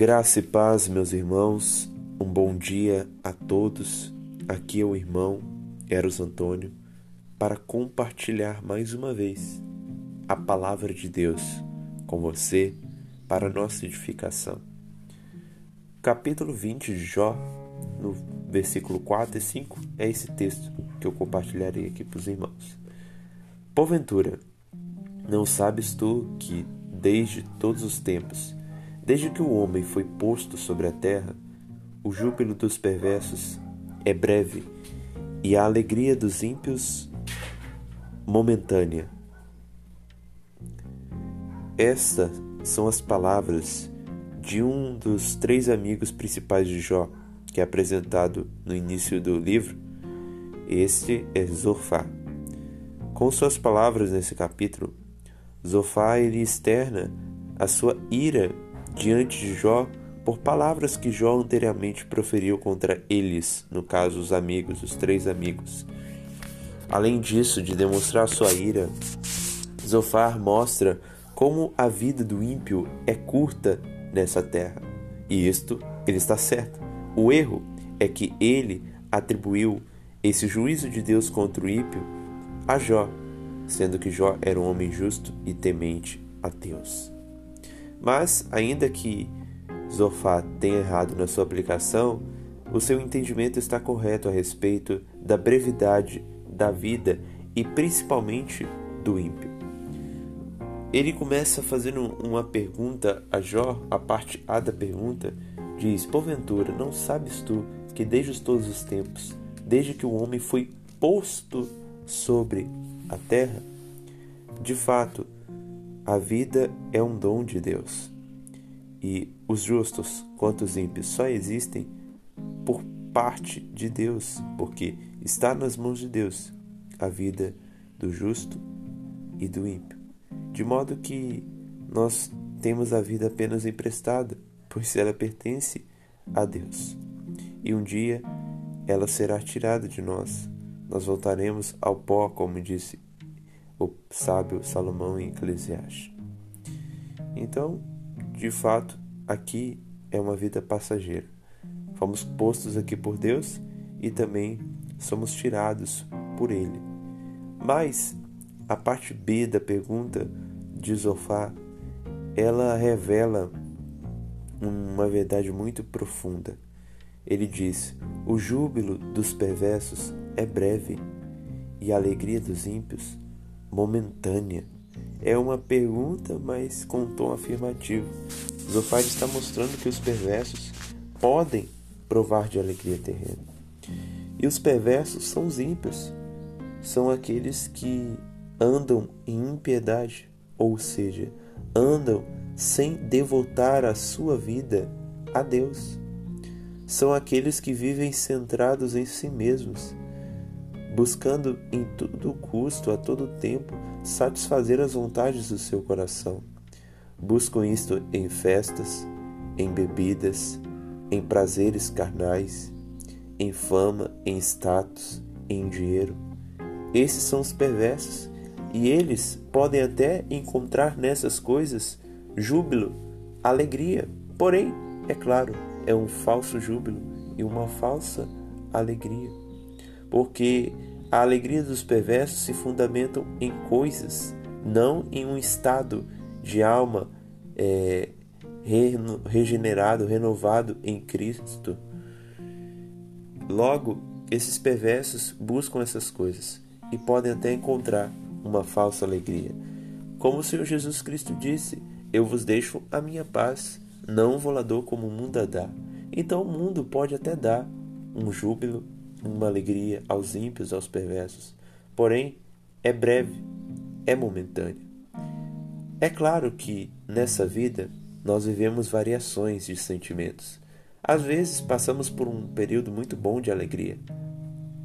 Graça e paz, meus irmãos. Um bom dia a todos. Aqui é o irmão Eros Antônio para compartilhar mais uma vez a palavra de Deus com você para nossa edificação. Capítulo 20 de Jó, no versículo 4 e 5, é esse texto que eu compartilharei aqui para os irmãos. Porventura, não sabes tu que desde todos os tempos Desde que o homem foi posto sobre a terra, o júbilo dos perversos é breve e a alegria dos ímpios momentânea. Estas são as palavras de um dos três amigos principais de Jó, que é apresentado no início do livro. Este é Zofá. Com suas palavras nesse capítulo, Zofá ele externa a sua ira diante de Jó por palavras que Jó anteriormente proferiu contra eles, no caso os amigos, os três amigos. Além disso, de demonstrar sua ira, Zofar mostra como a vida do ímpio é curta nessa terra. E isto ele está certo. O erro é que ele atribuiu esse juízo de Deus contra o ímpio a Jó, sendo que Jó era um homem justo e temente a Deus. Mas, ainda que Zofá tenha errado na sua aplicação, o seu entendimento está correto a respeito da brevidade da vida e principalmente do ímpio. Ele começa fazendo uma pergunta a Jó, a parte A da pergunta, diz: Porventura, não sabes tu que desde todos os tempos, desde que o homem foi posto sobre a terra, de fato, a vida é um dom de Deus. E os justos, quanto os ímpios, só existem por parte de Deus, porque está nas mãos de Deus a vida do justo e do ímpio. De modo que nós temos a vida apenas emprestada, pois ela pertence a Deus. E um dia ela será tirada de nós. Nós voltaremos ao pó, como disse o sábio Salomão em Eclesiastes. Então, de fato, aqui é uma vida passageira. Fomos postos aqui por Deus e também somos tirados por Ele. Mas a parte B da pergunta de Zofá, ela revela uma verdade muito profunda. Ele diz: O júbilo dos perversos é breve e a alegria dos ímpios momentânea? É uma pergunta, mas com um tom afirmativo. Zofar está mostrando que os perversos podem provar de alegria terrena. E os perversos são os ímpios, são aqueles que andam em impiedade, ou seja, andam sem devotar a sua vida a Deus. São aqueles que vivem centrados em si mesmos, buscando em todo custo, a todo tempo, satisfazer as vontades do seu coração. Buscam isto em festas, em bebidas, em prazeres carnais, em fama, em status, em dinheiro. Esses são os perversos, e eles podem até encontrar nessas coisas júbilo, alegria. Porém, é claro, é um falso júbilo e uma falsa alegria porque a alegria dos perversos se fundamentam em coisas, não em um estado de alma é, regenerado, renovado em Cristo. Logo, esses perversos buscam essas coisas e podem até encontrar uma falsa alegria. Como o Senhor Jesus Cristo disse: Eu vos deixo a minha paz, não vou lá como o mundo a dá. Então o mundo pode até dar um júbilo uma alegria aos ímpios, aos perversos. Porém, é breve, é momentânea. É claro que nessa vida nós vivemos variações de sentimentos. Às vezes passamos por um período muito bom de alegria,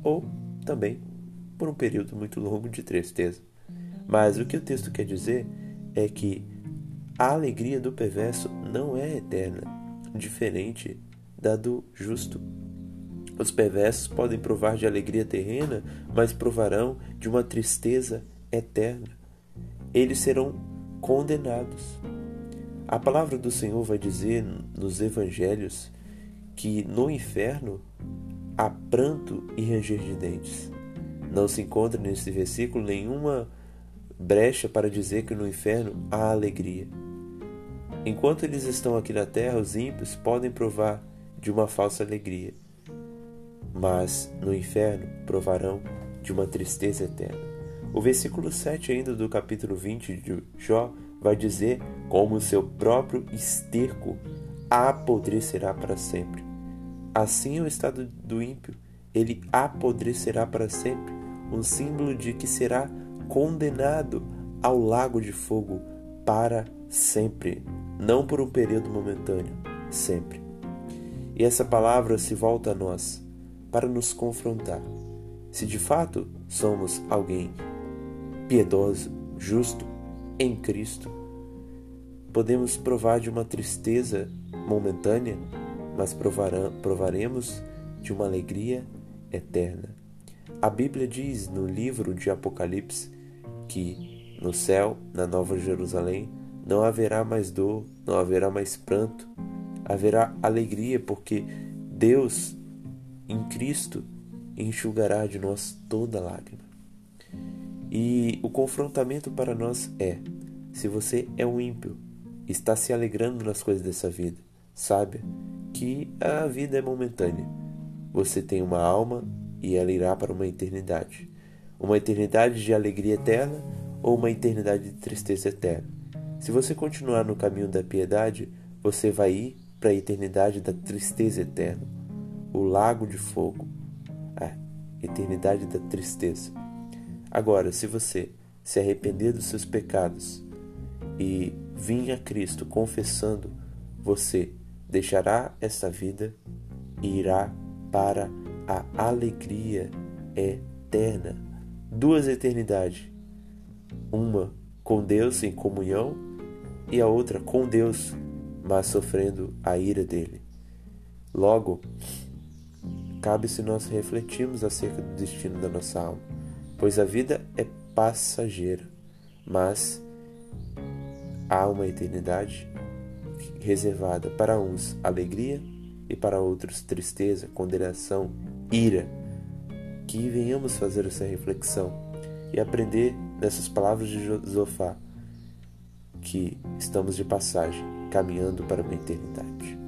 ou também por um período muito longo de tristeza. Mas o que o texto quer dizer é que a alegria do perverso não é eterna, diferente da do justo. Os perversos podem provar de alegria terrena, mas provarão de uma tristeza eterna. Eles serão condenados. A palavra do Senhor vai dizer nos evangelhos que no inferno há pranto e ranger de dentes. Não se encontra nesse versículo nenhuma brecha para dizer que no inferno há alegria. Enquanto eles estão aqui na terra, os ímpios podem provar de uma falsa alegria, mas no inferno provarão de uma tristeza eterna. O versículo 7 ainda do capítulo 20 de Jó vai dizer como seu próprio esterco apodrecerá para sempre. Assim é o estado do ímpio, ele apodrecerá para sempre, um símbolo de que será condenado ao lago de fogo para sempre, não por um período momentâneo, sempre. E essa palavra se volta a nós para nos confrontar. Se de fato somos alguém piedoso, justo em Cristo, podemos provar de uma tristeza momentânea mas provaremos de uma alegria eterna. A Bíblia diz no livro de Apocalipse que no céu, na Nova Jerusalém, não haverá mais dor, não haverá mais pranto, haverá alegria, porque Deus, em Cristo, enxugará de nós toda lágrima. E o confrontamento para nós é: se você é um ímpio, está se alegrando nas coisas dessa vida, saiba que a vida é momentânea. Você tem uma alma e ela irá para uma eternidade. Uma eternidade de alegria eterna ou uma eternidade de tristeza eterna. Se você continuar no caminho da piedade, você vai ir para a eternidade da tristeza eterna, o lago de fogo, a eternidade da tristeza. Agora, se você se arrepender dos seus pecados e vir a Cristo confessando, você deixará esta vida e irá para a alegria eterna. Duas eternidades. Uma com Deus em comunhão e a outra com Deus, mas sofrendo a ira dele. Logo, cabe se nós refletirmos acerca do destino da nossa alma, pois a vida é passageira, mas há uma eternidade reservada para uns alegria e para outros tristeza, condenação, ira. Que venhamos fazer essa reflexão e aprender nessas palavras de Josafá que estamos de passagem, caminhando para uma eternidade.